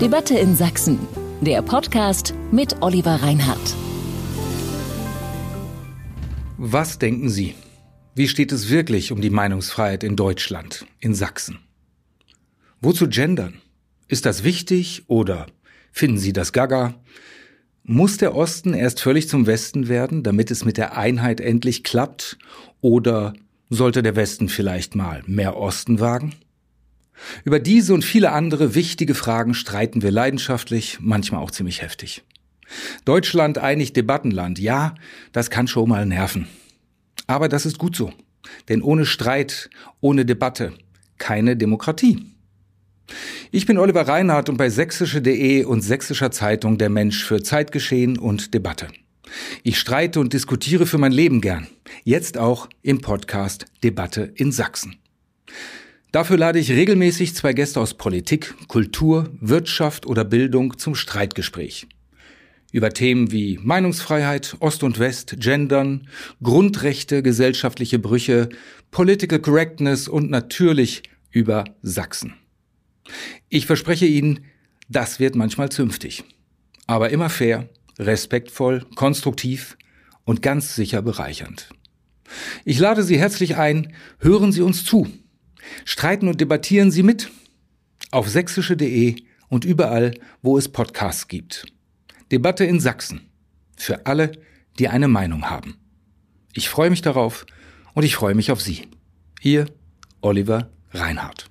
Debatte in Sachsen. Der Podcast mit Oliver Reinhardt. Was denken Sie? Wie steht es wirklich um die Meinungsfreiheit in Deutschland, in Sachsen? Wozu gendern? Ist das wichtig oder finden Sie das gaga? Muss der Osten erst völlig zum Westen werden, damit es mit der Einheit endlich klappt? Oder sollte der Westen vielleicht mal mehr Osten wagen? Über diese und viele andere wichtige Fragen streiten wir leidenschaftlich, manchmal auch ziemlich heftig. Deutschland einig Debattenland, ja, das kann schon mal nerven. Aber das ist gut so. Denn ohne Streit, ohne Debatte, keine Demokratie. Ich bin Oliver Reinhardt und bei sächsische.de und sächsischer Zeitung der Mensch für Zeitgeschehen und Debatte. Ich streite und diskutiere für mein Leben gern. Jetzt auch im Podcast Debatte in Sachsen. Dafür lade ich regelmäßig zwei Gäste aus Politik, Kultur, Wirtschaft oder Bildung zum Streitgespräch. Über Themen wie Meinungsfreiheit, Ost und West, Gendern, Grundrechte, gesellschaftliche Brüche, Political Correctness und natürlich über Sachsen. Ich verspreche Ihnen, das wird manchmal zünftig. Aber immer fair, respektvoll, konstruktiv und ganz sicher bereichernd. Ich lade Sie herzlich ein, hören Sie uns zu. Streiten und debattieren Sie mit auf sächsische.de und überall, wo es Podcasts gibt. Debatte in Sachsen. Für alle, die eine Meinung haben. Ich freue mich darauf und ich freue mich auf Sie. Ihr Oliver Reinhardt.